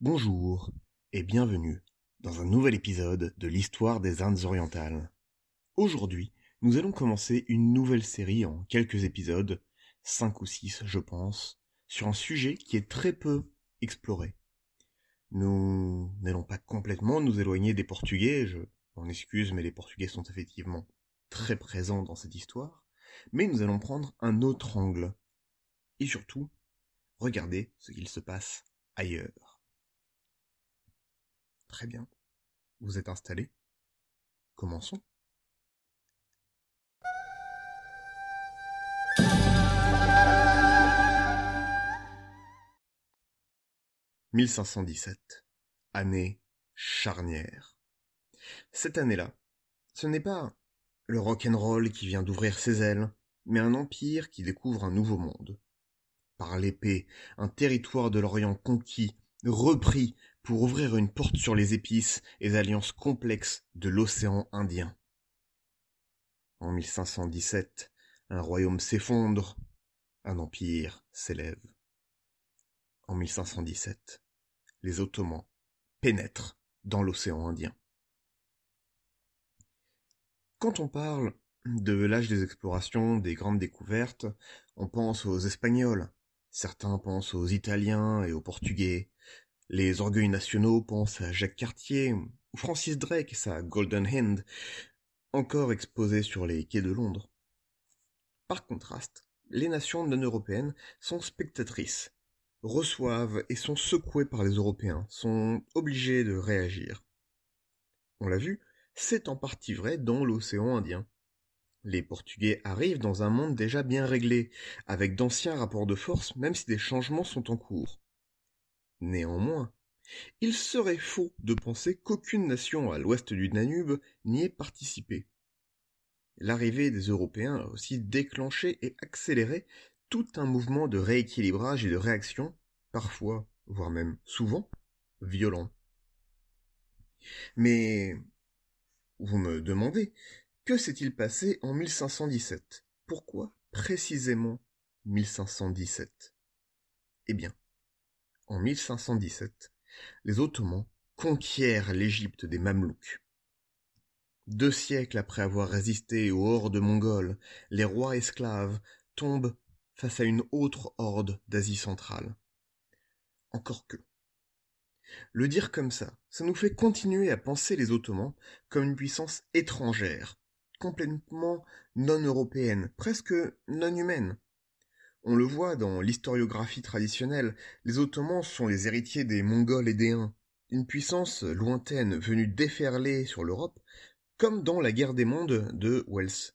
Bonjour et bienvenue dans un nouvel épisode de l'histoire des Indes orientales. Aujourd'hui, nous allons commencer une nouvelle série en quelques épisodes, cinq ou six je pense, sur un sujet qui est très peu exploré. Nous n'allons pas complètement nous éloigner des Portugais, je m'en excuse mais les Portugais sont effectivement très présents dans cette histoire, mais nous allons prendre un autre angle. Et surtout, regarder ce qu'il se passe ailleurs. Très bien. Vous êtes installé Commençons. « 1517. Année charnière. Cette année-là, ce n'est pas le rock'n'roll qui vient d'ouvrir ses ailes, mais un empire qui découvre un nouveau monde. Par l'épée, un territoire de l'Orient conquis, repris pour ouvrir une porte sur les épices et les alliances complexes de l'océan Indien. En 1517, un royaume s'effondre, un empire s'élève. En 1517, les Ottomans pénètrent dans l'océan Indien. Quand on parle de l'âge des explorations, des grandes découvertes, on pense aux Espagnols, certains pensent aux Italiens et aux Portugais, les orgueils nationaux pensent à Jacques Cartier ou Francis Drake et sa Golden Hand, encore exposée sur les quais de Londres. Par contraste, les nations non européennes sont spectatrices, reçoivent et sont secouées par les Européens, sont obligées de réagir. On l'a vu, c'est en partie vrai dans l'océan Indien. Les Portugais arrivent dans un monde déjà bien réglé, avec d'anciens rapports de force, même si des changements sont en cours. Néanmoins, il serait faux de penser qu'aucune nation à l'ouest du Danube n'y ait participé. L'arrivée des Européens a aussi déclenché et accéléré tout un mouvement de rééquilibrage et de réaction, parfois, voire même souvent, violent. Mais vous me demandez, que s'est-il passé en 1517 Pourquoi précisément 1517 Eh bien, en 1517, les Ottomans conquièrent l'Égypte des Mamelouks. Deux siècles après avoir résisté aux hordes mongoles, les rois esclaves tombent face à une autre horde d'Asie centrale. Encore que. Le dire comme ça, ça nous fait continuer à penser les Ottomans comme une puissance étrangère, complètement non européenne, presque non humaine, on le voit dans l'historiographie traditionnelle, les Ottomans sont les héritiers des Mongols et des Huns, une puissance lointaine venue déferler sur l'Europe, comme dans la guerre des mondes de Wells.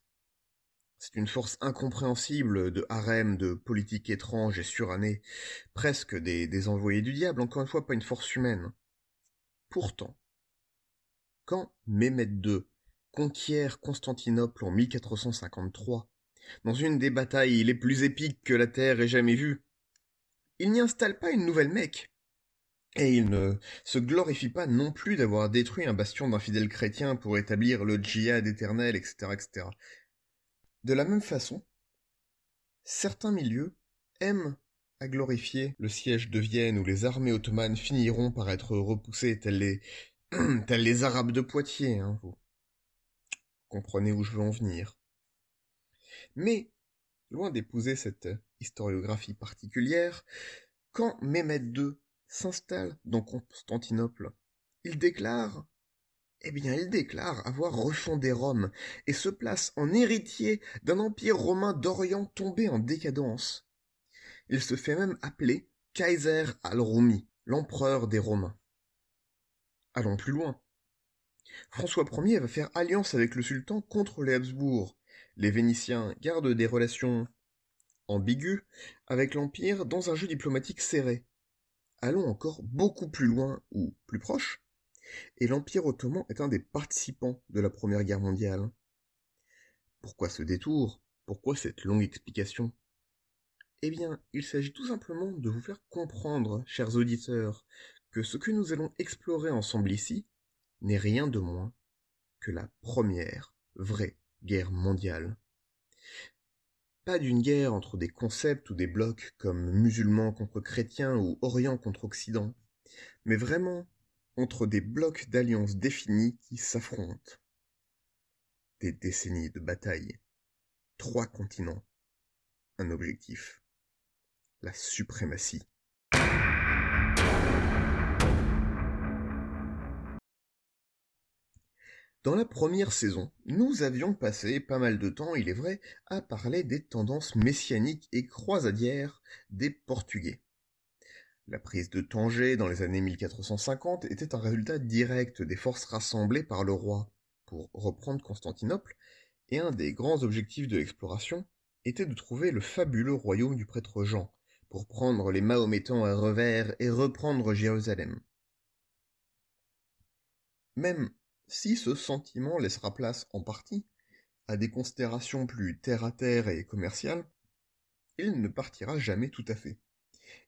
C'est une force incompréhensible de harem, de politique étrange et surannée, presque des, envoyés du diable, encore une fois pas une force humaine. Pourtant, quand Mehmed II conquiert Constantinople en 1453, dans une des batailles les plus épiques que la Terre ait jamais vues. Il n'y installe pas une nouvelle Mecque. Et il ne se glorifie pas non plus d'avoir détruit un bastion d'un fidèle chrétien pour établir le djihad éternel, etc. De la même façon, certains milieux aiment à glorifier le siège de Vienne où les armées ottomanes finiront par être repoussées telles les, telles les Arabes de Poitiers, hein, vous comprenez où je veux en venir. Mais, loin d'épouser cette historiographie particulière, quand Mehmed II s'installe dans Constantinople, il déclare eh bien, il déclare avoir refondé Rome et se place en héritier d'un empire romain d'Orient tombé en décadence. Il se fait même appeler Kaiser al-Rumi, l'empereur des Romains. Allons plus loin. François Ier va faire alliance avec le sultan contre les Habsbourg, les Vénitiens gardent des relations ambiguës avec l'Empire dans un jeu diplomatique serré. Allons encore beaucoup plus loin ou plus proche, et l'Empire ottoman est un des participants de la Première Guerre mondiale. Pourquoi ce détour? Pourquoi cette longue explication? Eh bien, il s'agit tout simplement de vous faire comprendre, chers auditeurs, que ce que nous allons explorer ensemble ici n'est rien de moins que la première vraie guerre mondiale. Pas d'une guerre entre des concepts ou des blocs comme musulmans contre chrétiens ou Orient contre Occident, mais vraiment entre des blocs d'alliances définis qui s'affrontent. Des décennies de bataille, trois continents, un objectif, la suprématie. Dans la première saison, nous avions passé pas mal de temps, il est vrai, à parler des tendances messianiques et croisadières des Portugais. La prise de Tanger dans les années 1450 était un résultat direct des forces rassemblées par le roi pour reprendre Constantinople, et un des grands objectifs de l'exploration était de trouver le fabuleux royaume du prêtre Jean, pour prendre les Mahométans à revers et reprendre Jérusalem. Même si ce sentiment laissera place en partie à des considérations plus terre-à-terre et commerciales, il ne partira jamais tout à fait,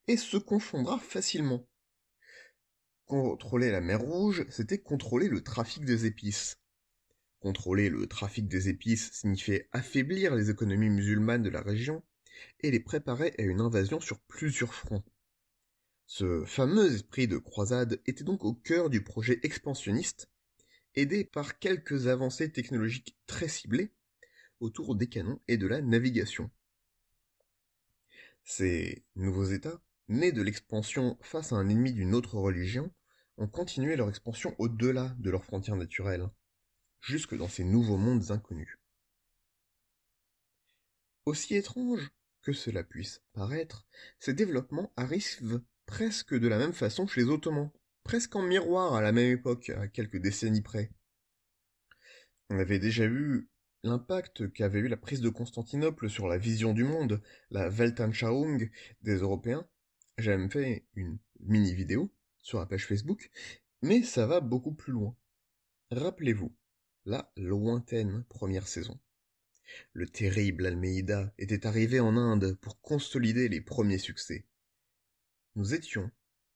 et se confondra facilement. Contrôler la mer Rouge, c'était contrôler le trafic des épices. Contrôler le trafic des épices signifiait affaiblir les économies musulmanes de la région et les préparer à une invasion sur plusieurs fronts. Ce fameux esprit de croisade était donc au cœur du projet expansionniste aidé par quelques avancées technologiques très ciblées autour des canons et de la navigation. Ces nouveaux États, nés de l'expansion face à un ennemi d'une autre religion, ont continué leur expansion au-delà de leurs frontières naturelles, jusque dans ces nouveaux mondes inconnus. Aussi étrange que cela puisse paraître, ces développements arrivent presque de la même façon chez les Ottomans, presque en miroir à la même époque, à quelques décennies près. On avait déjà vu l'impact qu'avait eu la prise de Constantinople sur la vision du monde, la Weltanschauung des Européens. J'ai même fait une mini vidéo sur la page Facebook, mais ça va beaucoup plus loin. Rappelez-vous, la lointaine première saison. Le terrible Almeida était arrivé en Inde pour consolider les premiers succès. Nous étions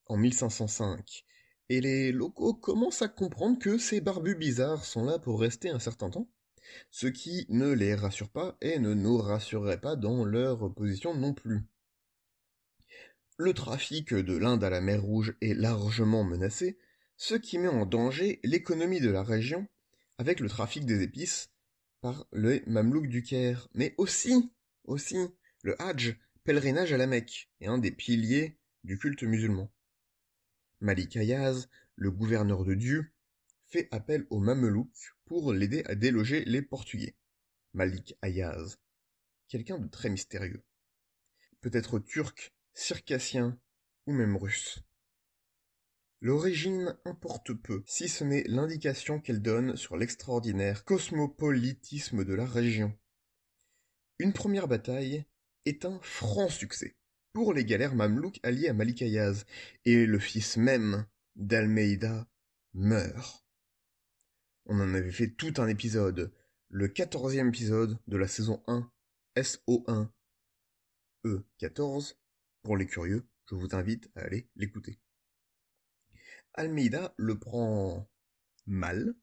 en 1505 et les locaux commencent à comprendre que ces barbus bizarres sont là pour rester un certain temps, ce qui ne les rassure pas et ne nous rassurerait pas dans leur position non plus. Le trafic de l'Inde à la mer Rouge est largement menacé, ce qui met en danger l'économie de la région avec le trafic des épices par le Mamelouk du Caire, mais aussi, aussi, le Hajj, pèlerinage à la Mecque, est un des piliers du culte musulman. Malik Ayaz, le gouverneur de Dieu, fait appel aux Mamelouks pour l'aider à déloger les Portugais. Malik Ayaz, quelqu'un de très mystérieux. Peut-être turc, circassien ou même russe. L'origine importe peu, si ce n'est l'indication qu'elle donne sur l'extraordinaire cosmopolitisme de la région. Une première bataille est un franc succès pour les galères mamelouks alliées à Malik Ayaz, et le fils même d'Almeida meurt. On en avait fait tout un épisode, le quatorzième épisode de la saison 1, SO1, E14. Pour les curieux, je vous invite à aller l'écouter. Almeida le prend mal,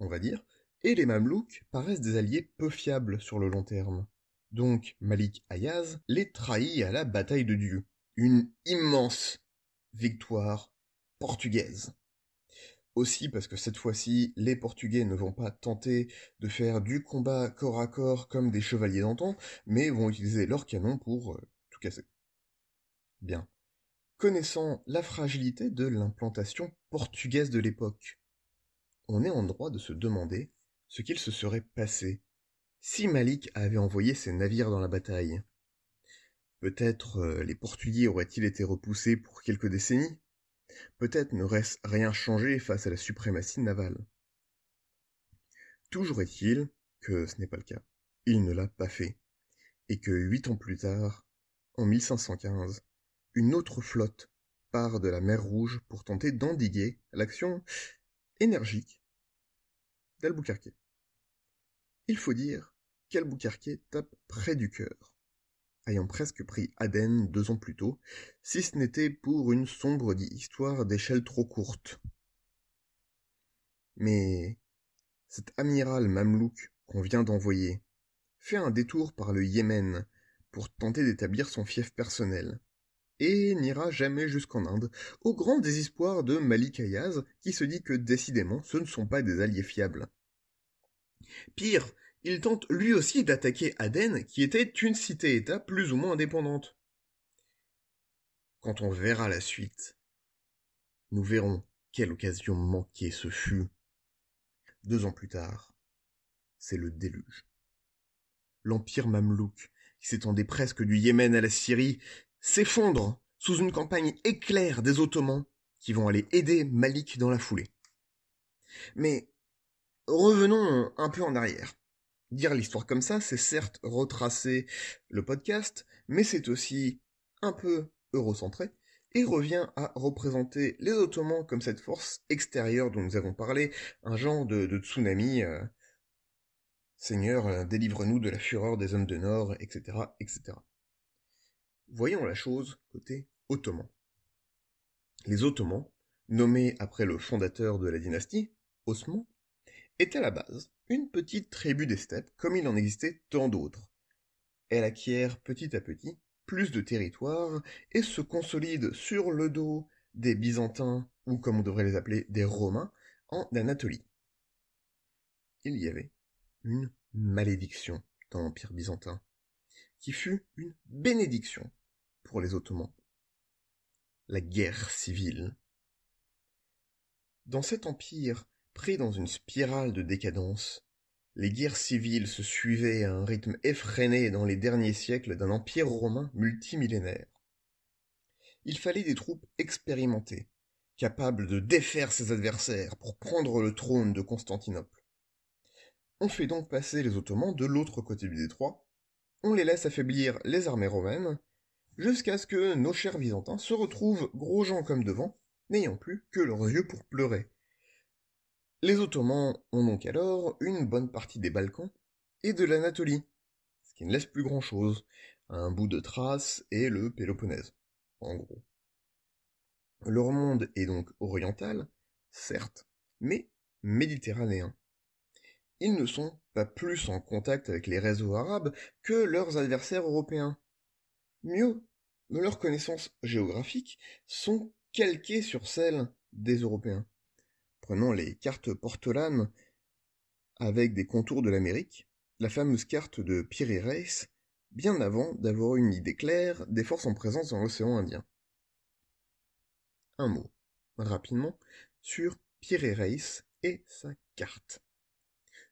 on va dire, et les Mamelouks paraissent des alliés peu fiables sur le long terme donc Malik Ayaz, les trahit à la bataille de Dieu. Une immense victoire portugaise. Aussi parce que cette fois-ci, les Portugais ne vont pas tenter de faire du combat corps à corps comme des chevaliers d'antan, mais vont utiliser leurs canons pour euh, tout casser. Bien. Connaissant la fragilité de l'implantation portugaise de l'époque, on est en droit de se demander ce qu'il se serait passé si Malik avait envoyé ses navires dans la bataille. Peut-être euh, les Portugais auraient-ils été repoussés pour quelques décennies? Peut-être n'aurait-ce rien changé face à la suprématie navale. Toujours est-il que ce n'est pas le cas. Il ne l'a pas fait. Et que huit ans plus tard, en 1515, une autre flotte part de la mer Rouge pour tenter d'endiguer l'action énergique d'Albuquerque Il faut dire qu'Albuquerque tape près du cœur, ayant presque pris Aden deux ans plus tôt, si ce n'était pour une sombre histoire d'échelle trop courte. Mais cet amiral mamelouk qu'on vient d'envoyer fait un détour par le Yémen pour tenter d'établir son fief personnel, et n'ira jamais jusqu'en Inde, au grand désespoir de Malik Ayaz, qui se dit que décidément ce ne sont pas des alliés fiables. Pire, il tente lui aussi d'attaquer Aden, qui était une cité-État plus ou moins indépendante. Quand on verra la suite, nous verrons quelle occasion manquée ce fut. Deux ans plus tard, c'est le déluge. L'empire mamelouk, qui s'étendait presque du Yémen à la Syrie, s'effondre sous une campagne éclair des Ottomans qui vont aller aider Malik dans la foulée. Mais revenons un peu en arrière. Dire l'histoire comme ça, c'est certes retracer le podcast, mais c'est aussi un peu eurocentré, et revient à représenter les Ottomans comme cette force extérieure dont nous avons parlé, un genre de, tsunami. Euh, Seigneur, euh, délivre-nous de la fureur des hommes de Nord, etc., etc. Voyons la chose côté ottoman. Les Ottomans, nommés après le fondateur de la dynastie, Osman, étaient à la base une petite tribu des steppes, comme il en existait tant d'autres. Elle acquiert petit à petit plus de territoire et se consolide sur le dos des Byzantins, ou comme on devrait les appeler, des Romains, en Anatolie. Il y avait une malédiction dans l'Empire byzantin, qui fut une bénédiction pour les Ottomans. La guerre civile. Dans cet empire, pris dans une spirale de décadence, les guerres civiles se suivaient à un rythme effréné dans les derniers siècles d'un empire romain multimillénaire. Il fallait des troupes expérimentées, capables de défaire ses adversaires pour prendre le trône de Constantinople. On fait donc passer les Ottomans de l'autre côté du détroit, on les laisse affaiblir les armées romaines, jusqu'à ce que nos chers Byzantins se retrouvent gros gens comme devant, n'ayant plus que leurs yeux pour pleurer. Les Ottomans ont donc alors une bonne partie des Balkans et de l'Anatolie, ce qui ne laisse plus grand-chose, un bout de Thrace et le Péloponnèse, en gros. Leur monde est donc oriental, certes, mais méditerranéen. Ils ne sont pas plus en contact avec les réseaux arabes que leurs adversaires européens. Mieux, leurs connaissances géographiques sont calquées sur celles des Européens. Prenons les cartes portolanes avec des contours de l'Amérique, la fameuse carte de Piri Reis, bien avant d'avoir une idée claire des forces en présence dans l'océan Indien. Un mot, rapidement, sur Piri Reis et sa carte.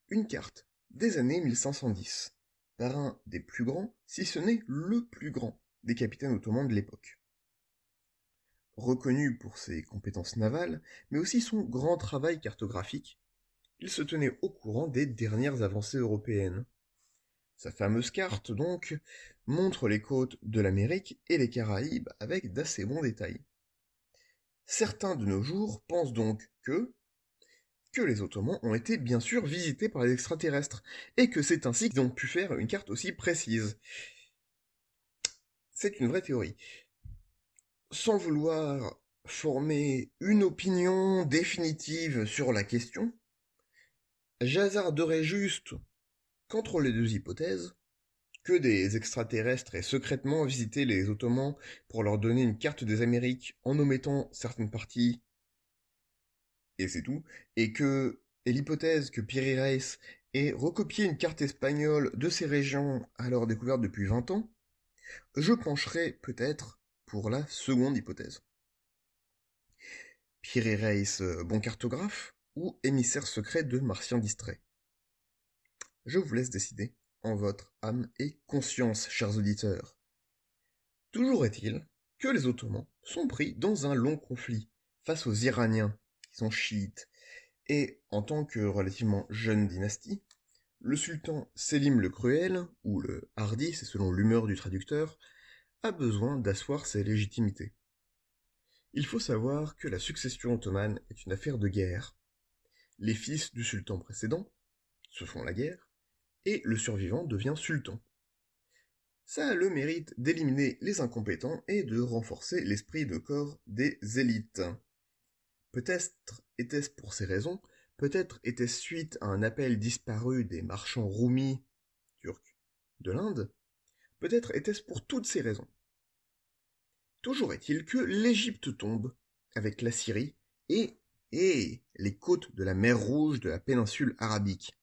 Une carte des années 1510, par un des plus grands, si ce n'est le plus grand, des capitaines ottomans de l'époque. Reconnu pour ses compétences navales, mais aussi son grand travail cartographique, il se tenait au courant des dernières avancées européennes. Sa fameuse carte, donc, montre les côtes de l'Amérique et les Caraïbes avec d'assez bons détails. Certains de nos jours pensent donc que, que les Ottomans ont été bien sûr visités par les extraterrestres, et que c'est ainsi qu'ils ont pu faire une carte aussi précise. C'est une vraie théorie. Sans vouloir former une opinion définitive sur la question, j'hasarderais juste qu'entre les deux hypothèses, que des extraterrestres aient secrètement visité les Ottomans pour leur donner une carte des Amériques en omettant certaines parties, et c'est tout, et que, et l'hypothèse que Piri Reis ait recopié une carte espagnole de ces régions alors découvertes depuis 20 ans, je pencherai peut-être pour la seconde hypothèse. Pierre Reis, euh, bon cartographe, ou émissaire secret de martiens distraits Je vous laisse décider en votre âme et conscience, chers auditeurs. Toujours est-il que les Ottomans sont pris dans un long conflit face aux Iraniens, qui sont chiites, et en tant que relativement jeune dynastie, le sultan Selim le Cruel, ou le Hardi, c'est selon l'humeur du traducteur, a besoin d'asseoir ses légitimités. Il faut savoir que la succession ottomane est une affaire de guerre. Les fils du sultan précédent se font la guerre, et le survivant devient sultan. Ça a le mérite d'éliminer les incompétents et de renforcer l'esprit de corps des élites. Peut-être était-ce pour ces raisons, peut-être était-ce suite à un appel disparu des marchands roumis, turcs, de l'Inde, peut-être était-ce pour toutes ces raisons. Toujours est-il que l'Égypte tombe, avec la Syrie et, et les côtes de la mer Rouge de la péninsule arabique.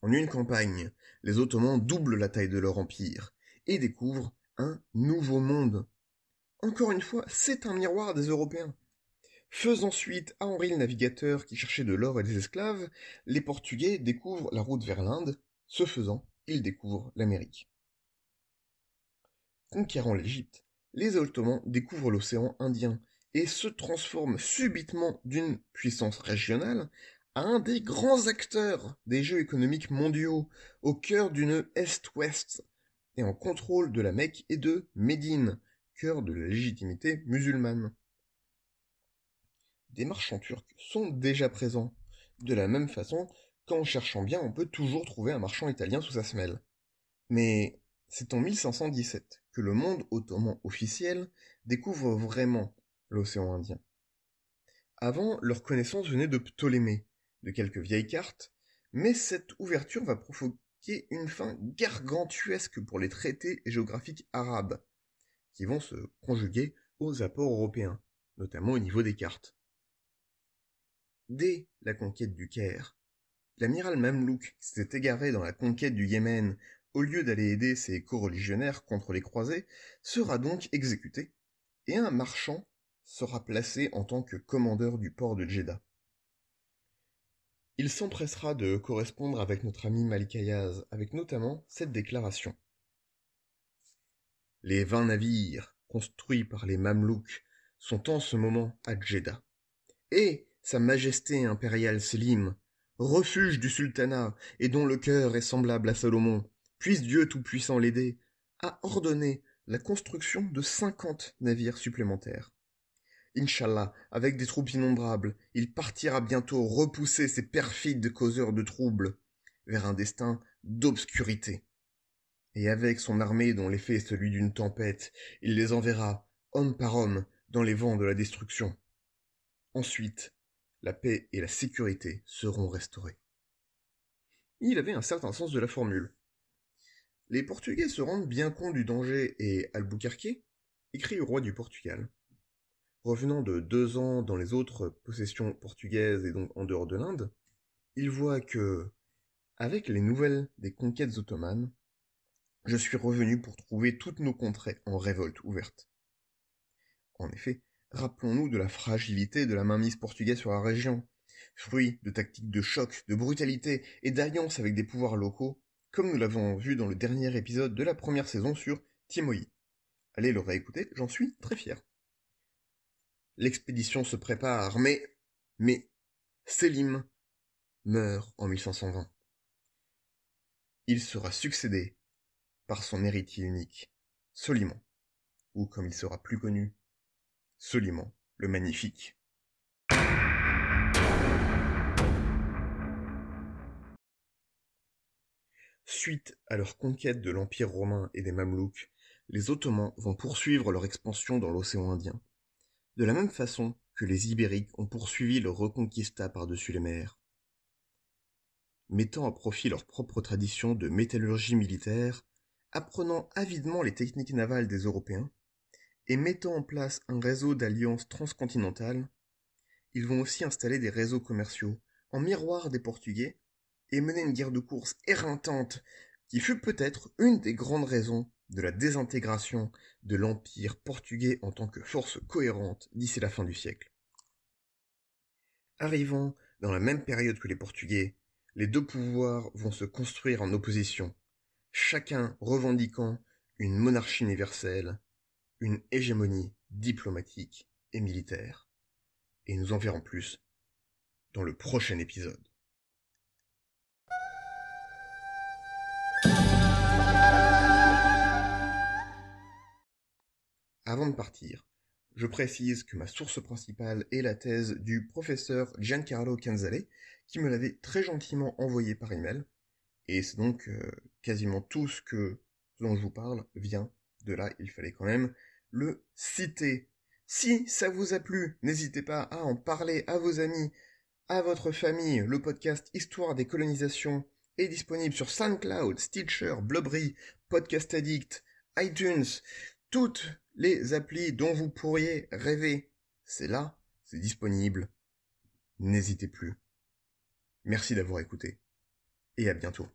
En une campagne, les Ottomans doublent la taille de leur empire et découvrent un nouveau monde. Encore une fois, c'est un miroir des Européens. Faisant suite à Henri le Navigateur qui cherchait de l'or et des esclaves, les Portugais découvrent la route vers l'Inde. Ce faisant, ils découvrent l'Amérique. Conquérant l'Égypte, les Ottomans découvrent l'océan Indien et se transforment subitement d'une puissance régionale un des grands acteurs des jeux économiques mondiaux, au cœur d'une Est-Ouest, et en contrôle de la Mecque et de Médine, cœur de la légitimité musulmane. Des marchands turcs sont déjà présents. De la même façon qu'en cherchant bien, on peut toujours trouver un marchand italien sous sa semelle. Mais c'est en 1517 que le monde ottoman officiel découvre vraiment l'océan Indien. Avant, leur connaissance venait de Ptolémée, de quelques vieilles cartes, mais cette ouverture va provoquer une fin gargantuesque pour les traités géographiques arabes, qui vont se conjuguer aux apports européens, notamment au niveau des cartes. Dès la conquête du Caire, l'amiral Mamlouk, qui s'était égaré dans la conquête du Yémen, au lieu d'aller aider ses coreligionnaires contre les croisés, sera donc exécuté, et un marchand sera placé en tant que commandeur du port de Jeddah. Il s'empressera de correspondre avec notre ami Malik Ayaz, avec notamment cette déclaration. Les vingt navires construits par les Mamelouks sont en ce moment à Jeddah. Et Sa Majesté impériale Selim, refuge du sultanat et dont le cœur est semblable à Salomon, puisse Dieu Tout-Puissant l'aider, a ordonné la construction de cinquante navires supplémentaires. Inch'Allah, avec des troupes innombrables, il partira bientôt repousser ces perfides causeurs de troubles vers un destin d'obscurité. Et avec son armée dont l'effet est celui d'une tempête, il les enverra, homme par homme, dans les vents de la destruction. Ensuite, la paix et la sécurité seront restaurées. Il avait un certain sens de la formule. Les Portugais se rendent bien compte du danger et Albuquerque écrit au roi du Portugal Revenant de deux ans dans les autres possessions portugaises et donc en dehors de l'Inde, il voit que, avec les nouvelles des conquêtes ottomanes, je suis revenu pour trouver toutes nos contrées en révolte ouverte. En effet, rappelons-nous de la fragilité de la mainmise portugaise sur la région, fruit de tactiques de choc, de brutalité et d'alliance avec des pouvoirs locaux, comme nous l'avons vu dans le dernier épisode de la première saison sur Timoï. Allez le réécouter, j'en suis très fier. L'expédition se prépare, mais, mais, Sélim meurt en 1520. Il sera succédé par son héritier unique, Soliman, ou comme il sera plus connu, Soliman le Magnifique. Suite à leur conquête de l'Empire romain et des Mamelouks, les Ottomans vont poursuivre leur expansion dans l'océan Indien de la même façon que les Ibériques ont poursuivi leur reconquista par-dessus les mers. Mettant à profit leur propre tradition de métallurgie militaire, apprenant avidement les techniques navales des Européens, et mettant en place un réseau d'alliances transcontinentales, ils vont aussi installer des réseaux commerciaux en miroir des Portugais et mener une guerre de course éreintante qui fut peut-être une des grandes raisons de la désintégration de l'Empire portugais en tant que force cohérente d'ici la fin du siècle. Arrivant dans la même période que les Portugais, les deux pouvoirs vont se construire en opposition, chacun revendiquant une monarchie universelle, une hégémonie diplomatique et militaire. Et nous en verrons plus dans le prochain épisode. Avant de partir, je précise que ma source principale est la thèse du professeur Giancarlo Canzale, qui me l'avait très gentiment envoyée par email, Et c'est donc euh, quasiment tout ce que dont je vous parle vient de là. Il fallait quand même le citer. Si ça vous a plu, n'hésitez pas à en parler à vos amis, à votre famille. Le podcast Histoire des colonisations est disponible sur SoundCloud, Stitcher, Blubbery, Podcast Addict, iTunes, toutes les applis dont vous pourriez rêver. C'est là, c'est disponible. N'hésitez plus. Merci d'avoir écouté. Et à bientôt.